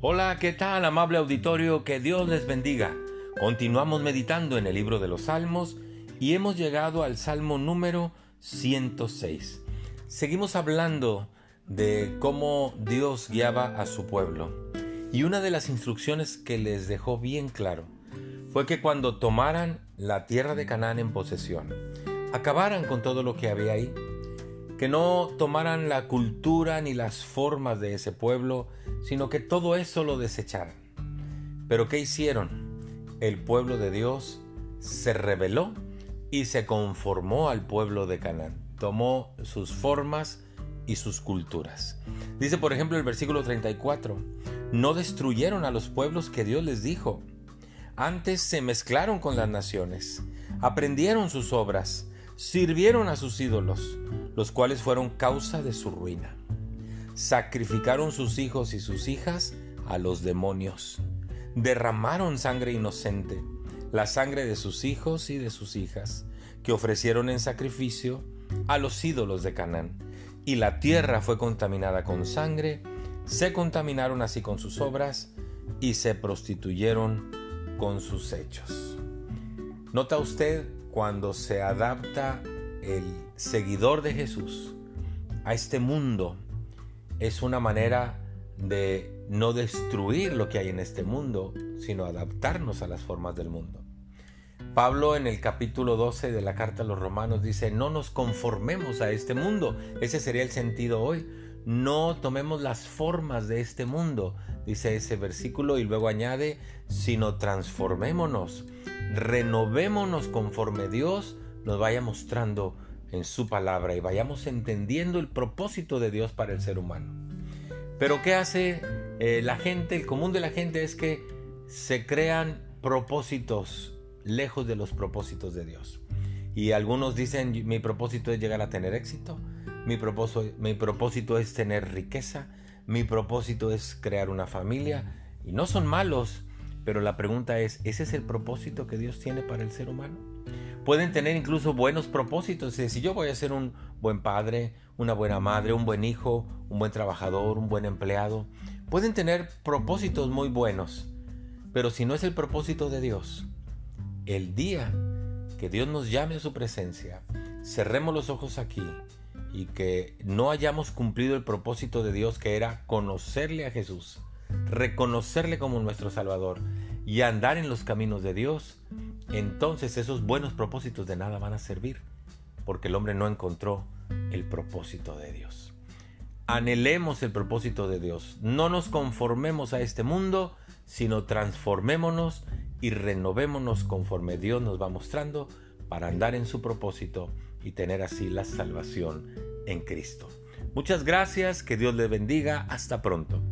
Hola, ¿qué tal amable auditorio? Que Dios les bendiga. Continuamos meditando en el libro de los Salmos y hemos llegado al Salmo número 106. Seguimos hablando de cómo Dios guiaba a su pueblo. Y una de las instrucciones que les dejó bien claro fue que cuando tomaran la tierra de Canaán en posesión, acabaran con todo lo que había ahí, que no tomaran la cultura ni las formas de ese pueblo, sino que todo eso lo desecharan. Pero ¿qué hicieron? El pueblo de Dios se rebeló y se conformó al pueblo de Canaán. Tomó sus formas y sus culturas. Dice por ejemplo el versículo 34, no destruyeron a los pueblos que Dios les dijo. Antes se mezclaron con las naciones, aprendieron sus obras, sirvieron a sus ídolos, los cuales fueron causa de su ruina. Sacrificaron sus hijos y sus hijas a los demonios. Derramaron sangre inocente, la sangre de sus hijos y de sus hijas, que ofrecieron en sacrificio a los ídolos de Canaán. Y la tierra fue contaminada con sangre, se contaminaron así con sus obras y se prostituyeron con sus hechos. ¿Nota usted cuando se adapta el seguidor de Jesús a este mundo, es una manera de no destruir lo que hay en este mundo, sino adaptarnos a las formas del mundo. Pablo en el capítulo 12 de la carta a los romanos dice, no nos conformemos a este mundo. Ese sería el sentido hoy. No tomemos las formas de este mundo, dice ese versículo y luego añade, sino transformémonos renovémonos conforme Dios nos vaya mostrando en su palabra y vayamos entendiendo el propósito de Dios para el ser humano. Pero ¿qué hace eh, la gente? El común de la gente es que se crean propósitos lejos de los propósitos de Dios. Y algunos dicen, mi propósito es llegar a tener éxito, mi propósito, mi propósito es tener riqueza, mi propósito es crear una familia. Y no son malos, pero la pregunta es, ¿ese es el propósito que Dios tiene para el ser humano? Pueden tener incluso buenos propósitos. Si yo voy a ser un buen padre, una buena madre, un buen hijo, un buen trabajador, un buen empleado, pueden tener propósitos muy buenos. Pero si no es el propósito de Dios, el día que Dios nos llame a su presencia, cerremos los ojos aquí y que no hayamos cumplido el propósito de Dios que era conocerle a Jesús reconocerle como nuestro Salvador y andar en los caminos de Dios, entonces esos buenos propósitos de nada van a servir, porque el hombre no encontró el propósito de Dios. Anhelemos el propósito de Dios, no nos conformemos a este mundo, sino transformémonos y renovémonos conforme Dios nos va mostrando para andar en su propósito y tener así la salvación en Cristo. Muchas gracias, que Dios les bendiga, hasta pronto.